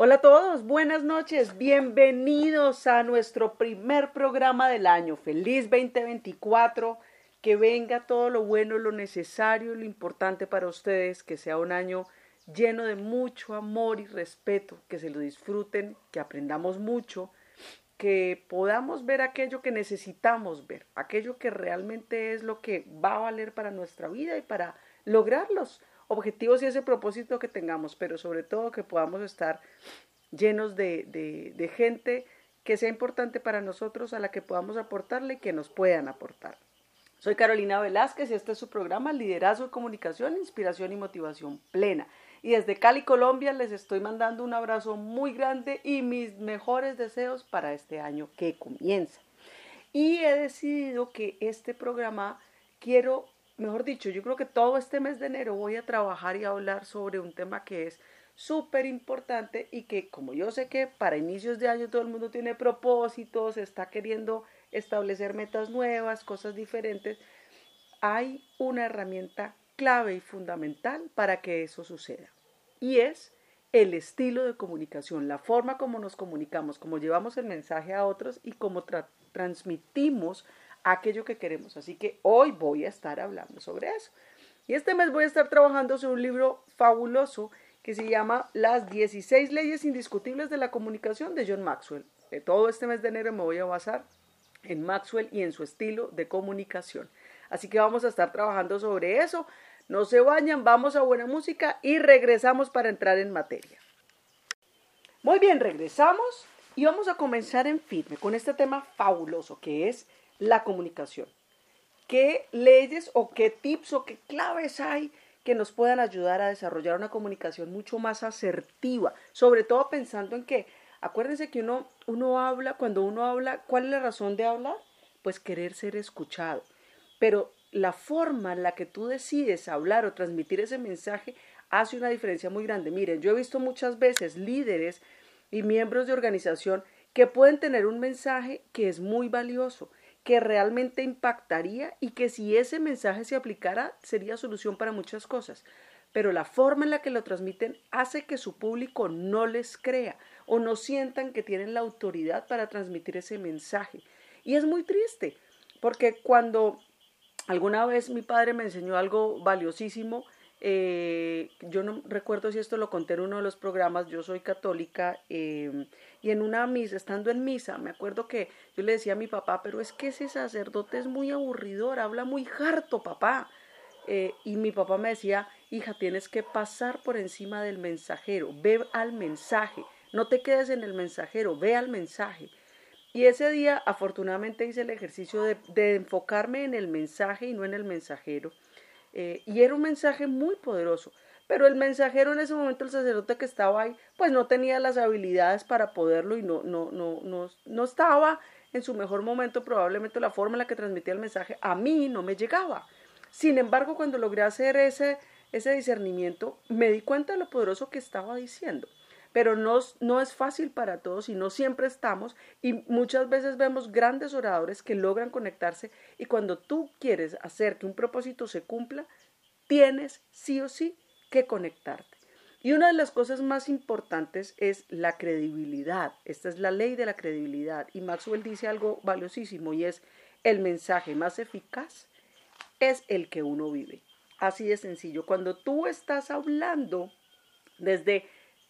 Hola a todos, buenas noches, bienvenidos a nuestro primer programa del año. Feliz 2024, que venga todo lo bueno, lo necesario, lo importante para ustedes, que sea un año lleno de mucho amor y respeto, que se lo disfruten, que aprendamos mucho, que podamos ver aquello que necesitamos ver, aquello que realmente es lo que va a valer para nuestra vida y para lograr los objetivos y ese propósito que tengamos, pero sobre todo que podamos estar llenos de, de, gente que sea importante para nosotros, a la que podamos aportarle y que nos puedan aportar. Soy Carolina Velázquez y este es su programa Liderazgo Comunicación, Inspiración y Motivación Plena. Y desde Cali, Colombia, les estoy mandando un abrazo muy grande y mis mejores deseos para este año que comienza. Y he decidido que este programa quiero, mejor dicho, yo creo que todo este mes de enero voy a trabajar y a hablar sobre un tema que es súper importante y que como yo sé que para inicios de año todo el mundo tiene propósitos, está queriendo establecer metas nuevas, cosas diferentes, hay una herramienta clave y fundamental para que eso suceda. Y es el estilo de comunicación, la forma como nos comunicamos, cómo llevamos el mensaje a otros y cómo transmitimos aquello que queremos. Así que hoy voy a estar hablando sobre eso. Y este mes voy a estar trabajando sobre un libro fabuloso que se llama Las 16 leyes indiscutibles de la comunicación de John Maxwell. De todo este mes de enero me voy a basar en Maxwell y en su estilo de comunicación. Así que vamos a estar trabajando sobre eso. No se bañan, vamos a buena música y regresamos para entrar en materia. Muy bien, regresamos y vamos a comenzar en firme con este tema fabuloso que es la comunicación. ¿Qué leyes o qué tips o qué claves hay que nos puedan ayudar a desarrollar una comunicación mucho más asertiva, sobre todo pensando en que, acuérdense que uno, uno habla, cuando uno habla, ¿cuál es la razón de hablar? Pues querer ser escuchado. Pero la forma en la que tú decides hablar o transmitir ese mensaje hace una diferencia muy grande. Miren, yo he visto muchas veces líderes y miembros de organización que pueden tener un mensaje que es muy valioso, que realmente impactaría y que si ese mensaje se aplicara sería solución para muchas cosas. Pero la forma en la que lo transmiten hace que su público no les crea o no sientan que tienen la autoridad para transmitir ese mensaje. Y es muy triste, porque cuando alguna vez mi padre me enseñó algo valiosísimo, eh, yo no recuerdo si esto lo conté en uno de los programas, yo soy católica eh, y en una misa, estando en misa, me acuerdo que yo le decía a mi papá, pero es que ese sacerdote es muy aburridor, habla muy harto, papá. Eh, y mi papá me decía, hija, tienes que pasar por encima del mensajero, ve al mensaje, no te quedes en el mensajero, ve al mensaje. Y ese día afortunadamente hice el ejercicio de enfocarme en el mensaje y no en el mensajero. Eh, y era un mensaje muy poderoso. Pero el mensajero en ese momento, el sacerdote que estaba ahí, pues no tenía las habilidades para poderlo y no, no, no, no, no estaba en su mejor momento. Probablemente la forma en la que transmitía el mensaje a mí no me llegaba. Sin embargo, cuando logré hacer ese, ese discernimiento, me di cuenta de lo poderoso que estaba diciendo pero no, no, es fácil para todos y no siempre estamos y muchas veces vemos grandes oradores que logran conectarse y cuando tú quieres hacer que un propósito se cumpla, tienes sí o sí que conectarte. Y una de las cosas más importantes es la credibilidad. Esta es la ley de la credibilidad. Y Maxwell dice algo valiosísimo y es el mensaje más eficaz es el que uno vive. Así de sencillo. Cuando tú estás hablando desde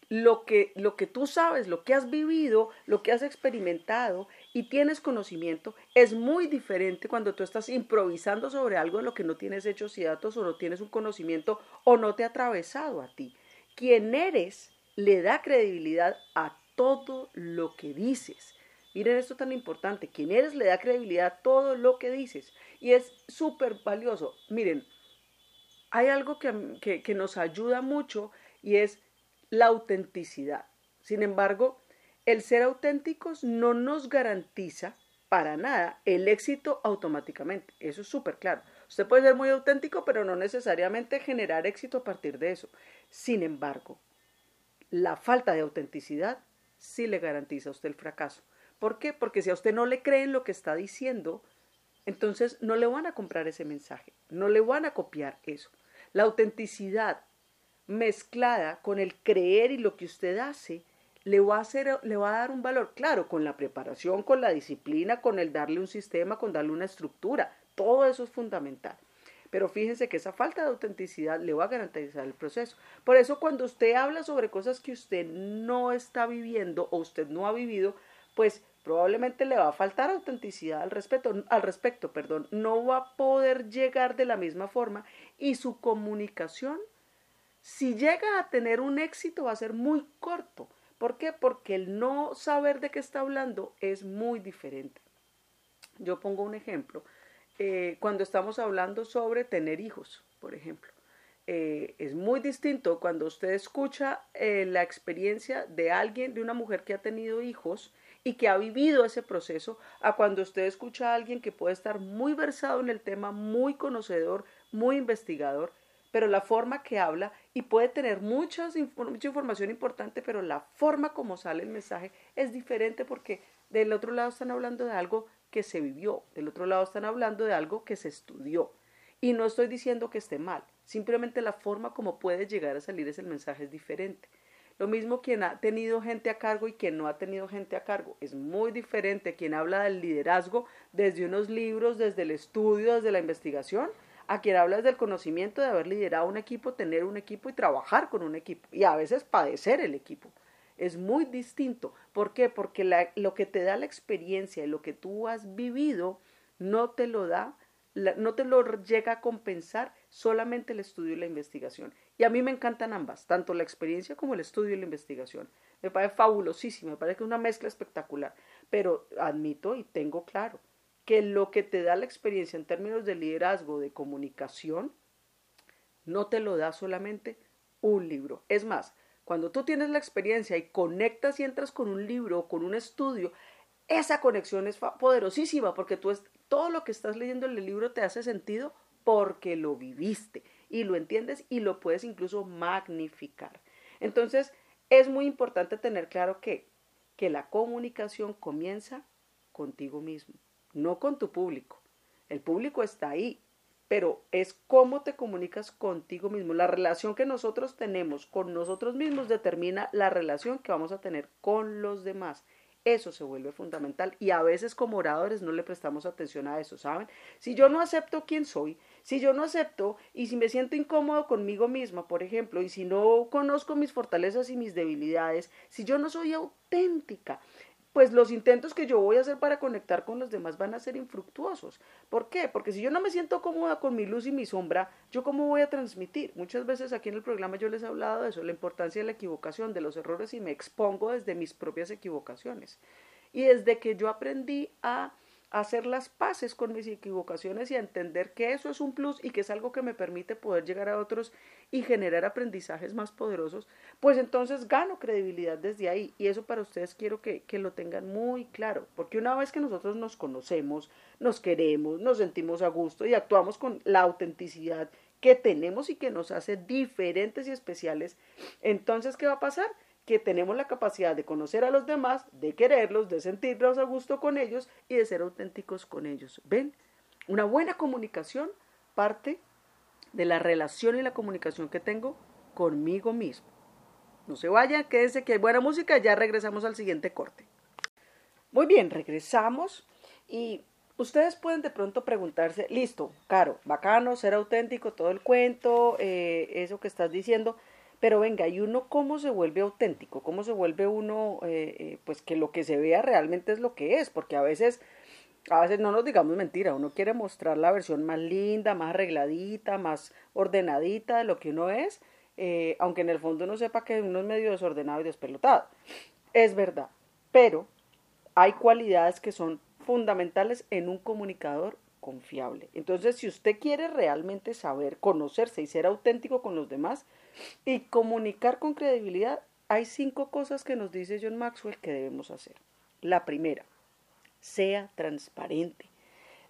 lo que, lo que tú sabes, lo que has vivido, lo que has experimentado y tienes conocimiento, es muy diferente cuando tú estás improvisando sobre algo de lo que no tienes hechos y datos o no tienes un conocimiento o no te ha atravesado a ti. Quien eres le da credibilidad a todo lo que dices. Miren esto tan importante, quien eres le da credibilidad a todo lo que dices y es súper valioso. Miren, hay algo que, que nos ayuda mucho y es la autenticidad. Sin embargo, el ser auténticos no nos garantiza para nada el éxito automáticamente. Eso es súper claro. Usted puede ser muy auténtico, pero no necesariamente generar éxito a partir de eso. Sin embargo, la falta de autenticidad sí le garantiza a usted el fracaso. ¿Por qué? Porque si a usted no le creen lo que está diciendo, entonces no le van a comprar ese mensaje, no le van a copiar eso. La autenticidad mezclada con el creer y lo que usted hace, le va a hacer, le va a dar un valor, claro, con la preparación, con la disciplina, con el darle un sistema, con darle una estructura, todo eso es fundamental. Pero fíjense que esa falta de autenticidad le va a garantizar el proceso. Por eso cuando usted habla sobre cosas que usted no está viviendo o usted no ha vivido, pues probablemente le va a faltar autenticidad al respecto, al respecto, perdón, no va a poder llegar de la misma forma y su comunicación, si llega a tener un éxito, va a ser muy corto. ¿Por qué? Porque el no saber de qué está hablando es muy diferente. Yo pongo un ejemplo. Eh, cuando estamos hablando sobre tener hijos, por ejemplo. Eh, es muy distinto cuando usted escucha eh, la experiencia de alguien, de una mujer que ha tenido hijos y que ha vivido ese proceso, a cuando usted escucha a alguien que puede estar muy versado en el tema, muy conocedor, muy investigador, pero la forma que habla y puede tener muchas, mucha información importante, pero la forma como sale el mensaje es diferente porque del otro lado están hablando de algo que se vivió, del otro lado están hablando de algo que se estudió. Y no estoy diciendo que esté mal, simplemente la forma como puede llegar a salir ese mensaje es diferente. Lo mismo quien ha tenido gente a cargo y quien no ha tenido gente a cargo. Es muy diferente quien habla del liderazgo desde unos libros, desde el estudio, desde la investigación, a quien habla desde el conocimiento de haber liderado un equipo, tener un equipo y trabajar con un equipo. Y a veces padecer el equipo es muy distinto. ¿Por qué? Porque lo que te da la experiencia y lo que tú has vivido no te lo da, no te lo llega a compensar solamente el estudio y la investigación. Y a mí me encantan ambas, tanto la experiencia como el estudio y la investigación. Me parece fabulosísimo, me parece que es una mezcla espectacular. Pero admito y tengo claro que lo que te da la experiencia en términos de liderazgo, de comunicación, no te lo da solamente un libro. Es más, cuando tú tienes la experiencia y conectas y entras con un libro o con un estudio, esa conexión es poderosísima porque tú es, todo lo que estás leyendo en el libro te hace sentido porque lo viviste y lo entiendes y lo puedes incluso magnificar. Entonces, es muy importante tener claro que, que la comunicación comienza contigo mismo, no con tu público. El público está ahí, pero es cómo te comunicas contigo mismo. La relación que nosotros tenemos con nosotros mismos determina la relación que vamos a tener con los demás. Eso se vuelve fundamental y a veces como oradores no le prestamos atención a eso, ¿saben? Si yo no acepto quién soy, si yo no acepto y si me siento incómodo conmigo misma, por ejemplo, y si no conozco mis fortalezas y mis debilidades, si yo no soy auténtica, pues los intentos que yo voy a hacer para conectar con los demás van a ser infructuosos. ¿Por qué? Porque si yo no me siento cómoda con mi luz y mi sombra, ¿yo cómo voy a transmitir? Muchas veces aquí en el programa yo les he hablado de eso, la importancia de la equivocación, de los errores y me expongo desde mis propias equivocaciones. Y desde que yo aprendí a hacer las paces con mis equivocaciones y a entender que eso es un plus y que es algo que me permite poder llegar a otros y generar aprendizajes más poderosos, pues entonces gano credibilidad desde ahí. Y eso para ustedes quiero que, que lo tengan muy claro, porque una vez que nosotros nos conocemos, nos queremos, nos sentimos a gusto y actuamos con la autenticidad que tenemos y que nos hace diferentes y especiales, entonces, ¿qué va a pasar? Que tenemos la capacidad de conocer a los demás, de quererlos, de sentirnos a gusto con ellos y de ser auténticos con ellos. ¿Ven? Una buena comunicación parte de la relación y la comunicación que tengo conmigo mismo. No se vayan, quédense que hay buena música, ya regresamos al siguiente corte. Muy bien, regresamos y ustedes pueden de pronto preguntarse, listo, Caro, bacano, ser auténtico, todo el cuento, eh, eso que estás diciendo, pero venga, ¿y uno cómo se vuelve auténtico? ¿Cómo se vuelve uno, eh, eh, pues que lo que se vea realmente es lo que es? Porque a veces, a veces no nos digamos mentira, uno quiere mostrar la versión más linda, más arregladita, más ordenadita de lo que uno es, eh, aunque en el fondo uno sepa que uno es medio desordenado y despelotado. Es verdad, pero hay cualidades que son fundamentales en un comunicador confiable. Entonces, si usted quiere realmente saber, conocerse y ser auténtico con los demás, y comunicar con credibilidad, hay cinco cosas que nos dice John Maxwell que debemos hacer. La primera, sea transparente.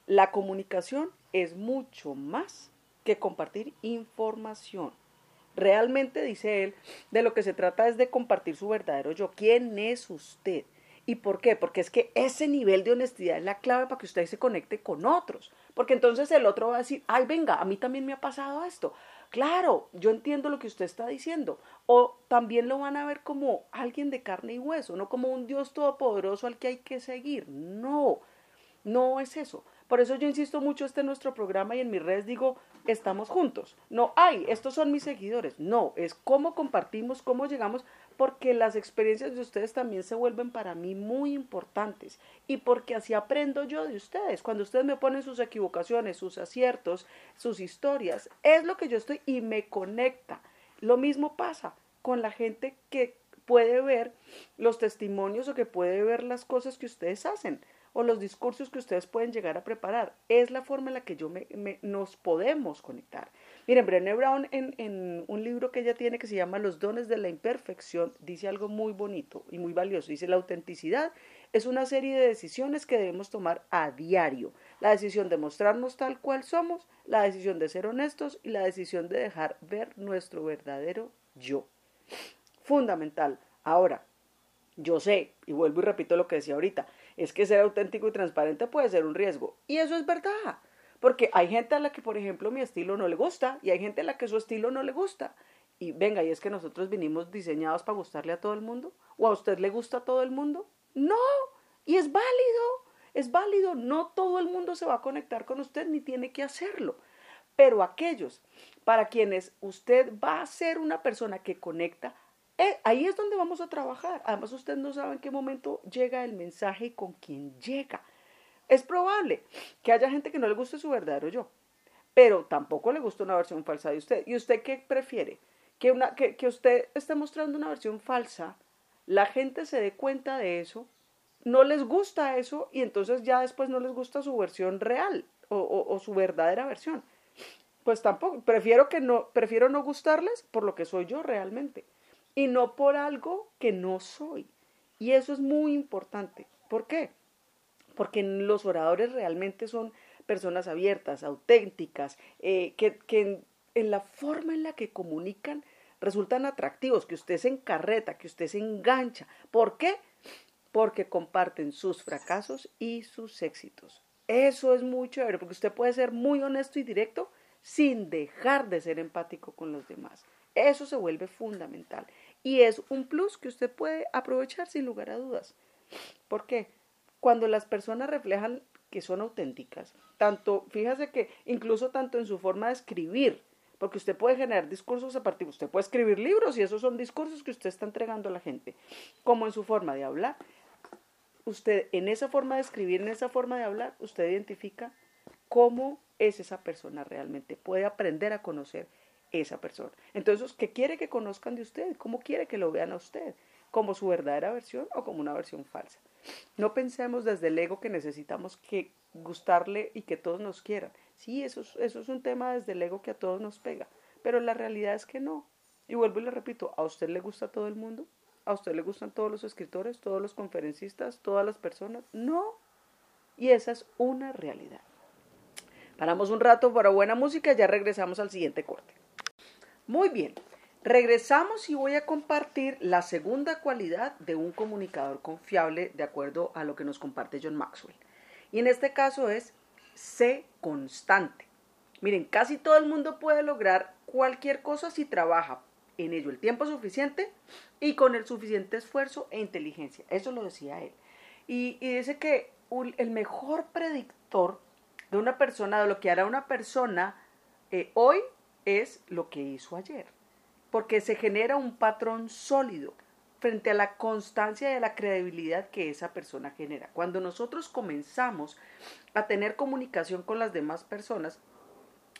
La comunicación es mucho más que compartir información. Realmente, dice él, de lo que se trata es de compartir su verdadero yo. ¿Quién es usted? ¿Y por qué? Porque es que ese nivel de honestidad es la clave para que usted se conecte con otros. Porque entonces el otro va a decir, ay, venga, a mí también me ha pasado esto claro, yo entiendo lo que usted está diciendo. O también lo van a ver como alguien de carne y hueso, no como un Dios todopoderoso al que hay que seguir. No, no es eso. Por eso yo insisto mucho este en nuestro programa y en mis redes digo, estamos juntos. No, ay, estos son mis seguidores. No, es cómo compartimos, cómo llegamos, porque las experiencias de ustedes también se vuelven para mí muy importantes y porque así aprendo yo de ustedes. Cuando ustedes me ponen sus equivocaciones, sus aciertos, sus historias, es lo que yo estoy y me conecta. Lo mismo pasa con la gente que puede ver los testimonios o que puede ver las cosas que ustedes hacen o los discursos que ustedes pueden llegar a preparar. Es la forma en la que yo me, nos podemos conectar. Miren, Brené Brown en, en, un libro que ella tiene que se llama Los dones de la imperfección dice algo muy bonito y muy valioso. Dice, la autenticidad es una serie de decisiones que debemos tomar a diario. La decisión de mostrarnos tal cual somos, la decisión de ser honestos y la decisión de dejar ver nuestro verdadero yo. Fundamental. Ahora, yo sé, y vuelvo y repito lo que decía ahorita, es que ser auténtico y transparente puede ser un riesgo. Y eso es verdad. Porque hay gente a la que, por ejemplo, mi estilo no le gusta y hay gente a la que su estilo no le gusta. Y venga, ¿y es que nosotros vinimos diseñados para gustarle a todo el mundo? ¿O a usted le gusta a todo el mundo? No, y es válido, es válido. No todo el mundo se va a conectar con usted ni tiene que hacerlo. Pero aquellos para quienes usted va a ser una persona que conecta, eh, ahí es donde vamos a trabajar. Además, usted no sabe en qué momento llega el mensaje y con quién llega. Es probable que haya gente que no le guste su verdadero yo, pero tampoco le gusta una versión falsa de usted. ¿Y usted qué prefiere? Que, una, que, que usted esté mostrando una versión falsa, la gente se dé cuenta de eso, no les gusta eso y entonces ya después no les gusta su versión real o, o su verdadera versión. Pues tampoco, prefiero que no, prefiero no gustarles por lo que soy yo realmente y no por algo que no soy. Y eso es muy importante. ¿Por qué? Porque los oradores realmente son personas abiertas, auténticas, eh, que, que en, la forma en la que comunican resultan atractivos, que usted se encarreta, que usted se engancha. ¿Por qué? Porque comparten sus fracasos y sus éxitos. Eso es muy chévere, porque usted puede ser muy honesto y directo sin dejar de ser empático con los demás. Eso se vuelve fundamental. Y es un plus que usted puede aprovechar sin lugar a dudas. ¿Por qué? Cuando las personas reflejan que son auténticas, tanto, fíjese que incluso tanto en su forma de escribir, porque usted puede generar discursos a partir, usted puede escribir libros y esos son discursos que usted está entregando a la gente, como en su forma de hablar. Usted, en esa forma de escribir, en esa forma de hablar, usted identifica cómo es esa persona realmente, puede aprender a conocer esa persona. Entonces, ¿qué quiere que conozcan de usted? ¿Cómo quiere que lo vean a usted? ¿Como su verdadera versión o como una versión falsa? No pensemos desde el ego que necesitamos que gustarle y que todos nos quieran. Sí, eso es, eso es un tema desde el ego que a todos nos pega, pero la realidad es que no. Y vuelvo y le repito, ¿a usted le gusta todo el mundo? ¿A usted le gustan todos los escritores, todos los conferencistas, todas las personas? No. Y esa es una realidad. Paramos un rato para buena música ya regresamos al siguiente corte. Muy bien, regresamos y voy a compartir la segunda cualidad de un comunicador confiable de acuerdo a lo que nos comparte John Maxwell. Y en este caso es sé constante. Miren, casi todo el mundo puede lograr cualquier cosa si trabaja en ello el tiempo suficiente y con el suficiente esfuerzo e inteligencia. Eso lo decía él. Y, dice que el mejor predictor de una persona, de lo que hará una persona eh, hoy, es lo que hizo ayer, porque se genera un patrón sólido frente a la constancia y la credibilidad que esa persona genera. Cuando nosotros comenzamos a tener comunicación con las demás personas,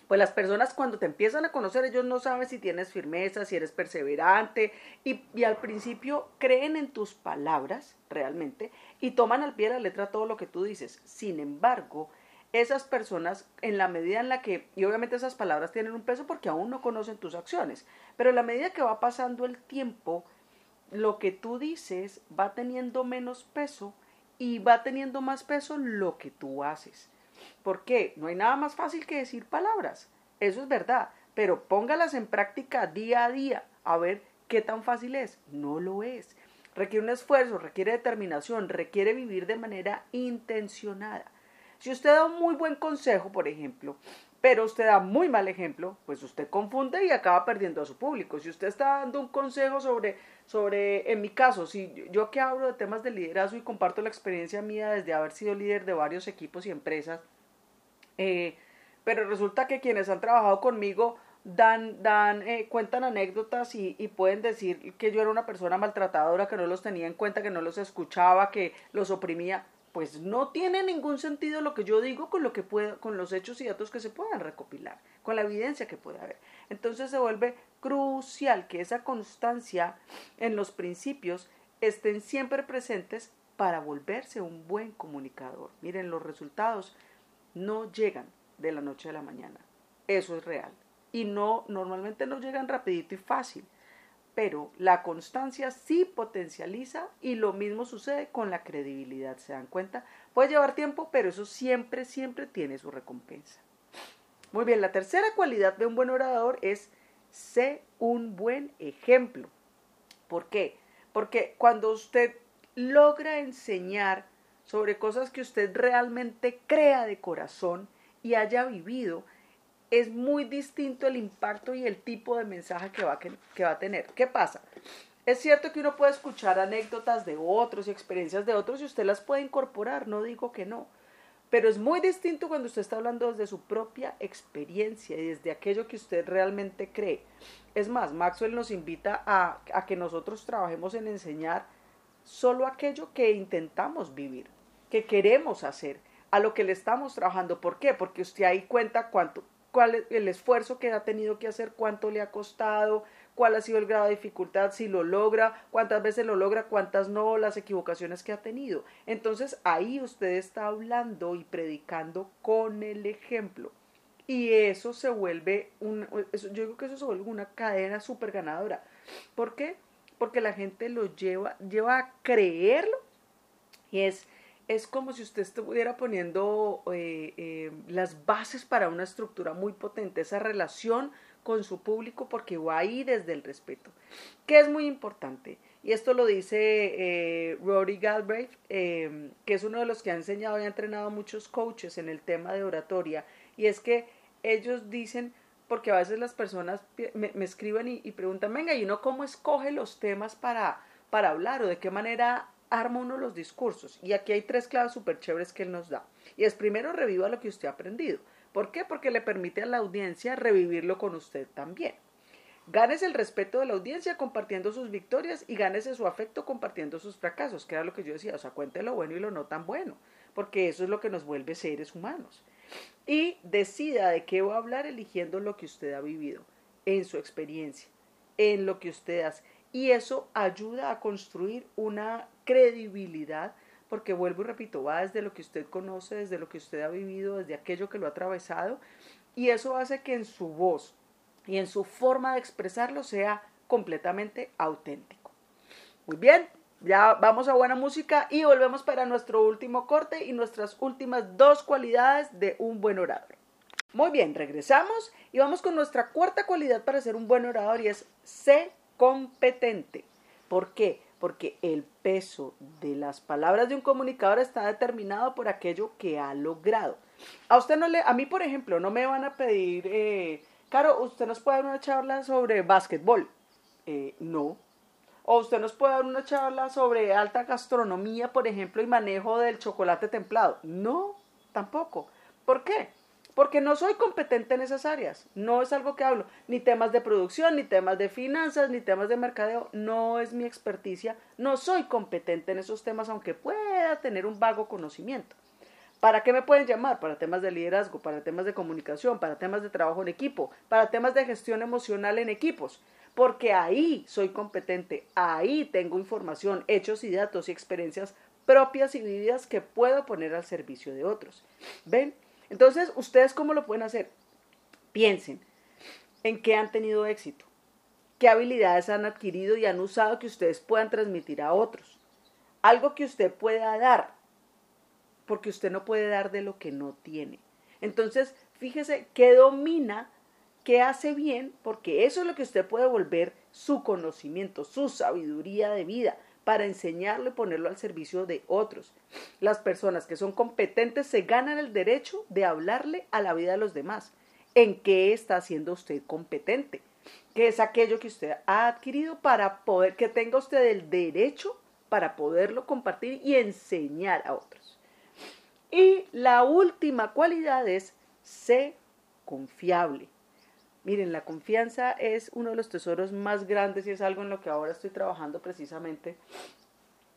pues las personas cuando te empiezan a conocer, ellos no saben si tienes firmeza, si eres perseverante, y, y, al principio creen en tus palabras realmente y toman al pie de la letra todo lo que tú dices. Sin embargo, esas personas en la medida en la que, y obviamente esas palabras tienen un peso porque aún no conocen tus acciones, pero en la medida que va pasando el tiempo, lo que tú dices va teniendo menos peso y va teniendo más peso lo que tú haces. ¿Por qué? No hay nada más fácil que decir palabras, eso es verdad, pero póngalas en práctica día a día a ver qué tan fácil es. No lo es. Requiere un esfuerzo, requiere determinación, requiere vivir de manera intencionada. Si usted da un muy buen consejo, por ejemplo, pero usted da muy mal ejemplo, pues usted confunde y acaba perdiendo a su público. Si usted está dando un consejo sobre, sobre en mi caso, si yo que hablo de temas de liderazgo y comparto la experiencia mía desde haber sido líder de varios equipos y empresas, eh, pero resulta que quienes han trabajado conmigo dan, dan eh, cuentan anécdotas y, y, pueden decir que yo era una persona maltratadora, que no los tenía en cuenta, que no los escuchaba, que los oprimía pues no tiene ningún sentido lo que yo digo con lo que puedo, con los hechos y datos que se puedan recopilar, con la evidencia que puede haber. Entonces se vuelve crucial que esa constancia en los principios estén siempre presentes para volverse un buen comunicador. Miren, los resultados no llegan de la noche a la mañana. Eso es real. Y no, normalmente no llegan rapidito y fácil pero la constancia sí potencializa y lo mismo sucede con la credibilidad, ¿se dan cuenta? Puede llevar tiempo, pero eso siempre, siempre tiene su recompensa. Muy bien, la tercera cualidad de un buen orador es sé un buen ejemplo. ¿Por qué? Porque cuando usted logra enseñar sobre cosas que usted realmente crea de corazón y haya vivido, es muy distinto el impacto y el tipo de mensaje que va, que, va a tener. ¿Qué pasa? Es cierto que uno puede escuchar anécdotas de otros y experiencias de otros y usted las puede incorporar, no digo que no. Pero es muy distinto cuando usted está hablando desde su propia experiencia y desde aquello que usted realmente cree. Es más, Maxwell nos invita a, a que nosotros trabajemos en enseñar solo aquello que intentamos vivir, que queremos hacer, a lo que le estamos trabajando. ¿Por qué? Porque usted ahí cuenta cuánto, cuál es el esfuerzo que ha tenido que hacer, cuánto le ha costado, cuál ha sido el grado de dificultad, si lo logra, cuántas veces lo logra, cuántas no, las equivocaciones que ha tenido. Entonces ahí usted está hablando y predicando con el ejemplo. Y eso se vuelve, un, yo digo que eso se vuelve una cadena súper ganadora. ¿Por qué? Porque la gente lo lleva, lleva a creerlo y es es como si usted estuviera poniendo eh, eh, las bases para una estructura muy potente, esa relación con su público, porque va ahí desde el respeto, que es muy importante. Y esto lo dice eh, Rory Galbraith, que es uno de los que ha enseñado y ha entrenado a muchos coaches en el tema de oratoria, y es que ellos dicen, porque a veces las personas me, escriben y, y, preguntan, venga, ¿y uno cómo escoge los temas para, para hablar o de qué manera arma uno los discursos. Y aquí hay tres claves súper chéveres que él nos da. Y es primero, reviva lo que usted ha aprendido. ¿Por qué? Porque le permite a la audiencia revivirlo con usted también. Gánese el respeto de la audiencia compartiendo sus victorias y gánese su afecto compartiendo sus fracasos, que era lo que yo decía, o sea, cuente lo bueno y lo no tan bueno, porque eso es lo que nos vuelve seres humanos. Y decida de qué va a hablar eligiendo lo que usted ha vivido, en su experiencia, en lo que usted hace y eso ayuda a construir una credibilidad porque vuelvo y repito, va desde lo que usted conoce, desde lo que usted ha vivido, desde aquello que lo ha atravesado y eso hace que en su voz y en su forma de expresarlo sea completamente auténtico. Muy bien, ya vamos a buena música y volvemos para nuestro último corte y nuestras últimas dos cualidades de un buen orador. Muy bien, regresamos y vamos con nuestra cuarta cualidad para ser un buen orador y es sé competente. ¿Por qué? Porque el peso de las palabras de un comunicador está determinado por aquello que ha logrado. A usted no le, a mí por ejemplo, no me van a pedir, eh, usted nos puede dar una charla sobre básquetbol. Eh, no. O usted nos puede dar una charla sobre alta gastronomía, por ejemplo, y manejo del chocolate templado. No, tampoco. ¿Por qué? Porque no soy competente en esas áreas, no es algo que hablo, ni temas de producción, ni temas de finanzas, ni temas de mercadeo, no es mi experticia, no soy competente en esos temas, aunque pueda tener un vago conocimiento. ¿Para qué me pueden llamar? Para temas de liderazgo, para temas de comunicación, para temas de trabajo en equipo, para temas de gestión emocional en equipos, porque ahí soy competente, ahí tengo información, hechos y datos y experiencias propias y vividas que puedo poner al servicio de otros. ¿Ven? Entonces, ¿ustedes cómo lo pueden hacer? Piensen en qué han tenido éxito, qué habilidades han adquirido y han usado que ustedes puedan transmitir a otros. Algo que usted pueda dar, porque usted no puede dar de lo que no tiene. Entonces, fíjese qué domina, qué hace bien, porque eso es lo que usted puede volver su conocimiento, su sabiduría de vida para enseñarlo y ponerlo al servicio de otros. Las personas que son competentes se ganan el derecho de hablarle a la vida de los demás. en qué está siendo usted competente, que es aquello que usted ha adquirido para poder, que tenga usted el derecho para poderlo compartir y enseñar a otros. Y la última cualidad es ser confiable. Miren, la confianza es uno de los tesoros más grandes y es algo en lo que ahora estoy trabajando precisamente.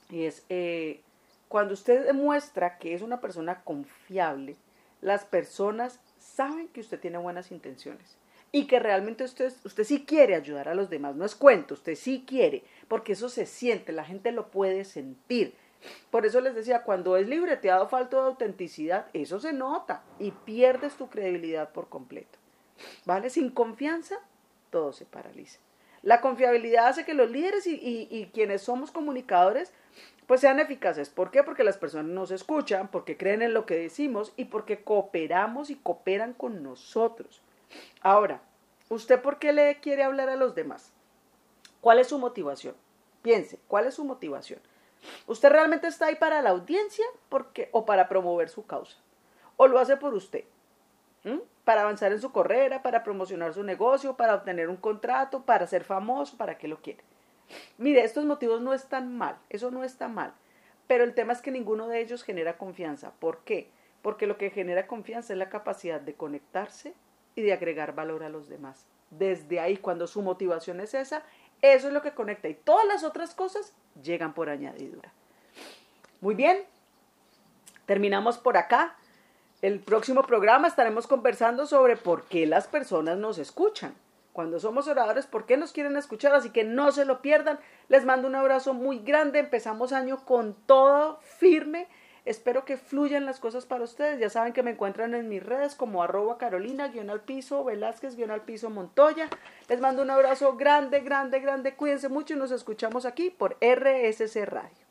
Y es eh, cuando usted demuestra que es una persona confiable, las personas saben que usted tiene buenas intenciones y que realmente usted, usted sí quiere ayudar a los demás, no es cuento, usted sí quiere, porque eso se siente, la gente lo puede sentir. Por eso les decía, cuando es libreteado falto de autenticidad, eso se nota y pierdes tu credibilidad por completo. ¿Vale? Sin confianza, todo se paraliza. La confiabilidad hace que los líderes y, y quienes somos comunicadores pues sean eficaces. ¿Por qué? Porque las personas nos escuchan, porque creen en lo que decimos y porque cooperamos y cooperan con nosotros. Ahora, ¿usted por qué le quiere hablar a los demás? ¿Cuál es su motivación? Piense, ¿cuál es su motivación? ¿Usted realmente está ahí para la audiencia porque, o para promover su causa? ¿O lo hace por usted? Para avanzar en su carrera, para promocionar su negocio, para obtener un contrato, para ser famoso, ¿para qué lo quiere? Mire, estos motivos no están mal, eso no está mal, pero el tema es que ninguno de ellos genera confianza. ¿Por qué? Porque lo que genera confianza es la capacidad de conectarse y de agregar valor a los demás. Desde ahí, cuando su motivación es esa, eso es lo que conecta y todas las otras cosas llegan por añadidura. Muy bien, terminamos por acá. El próximo programa estaremos conversando sobre por qué las personas nos escuchan. Cuando somos oradores, ¿por qué nos quieren escuchar? Así que no se lo pierdan. Les mando un abrazo muy grande. Empezamos año con todo firme. Espero que fluyan las cosas para ustedes. Ya saben que me encuentran en mis redes como arroba carolina, guion al piso, velázquez, guion al piso, montoya. Les mando un abrazo grande, grande, grande. Cuídense mucho y nos escuchamos aquí por RSC Radio.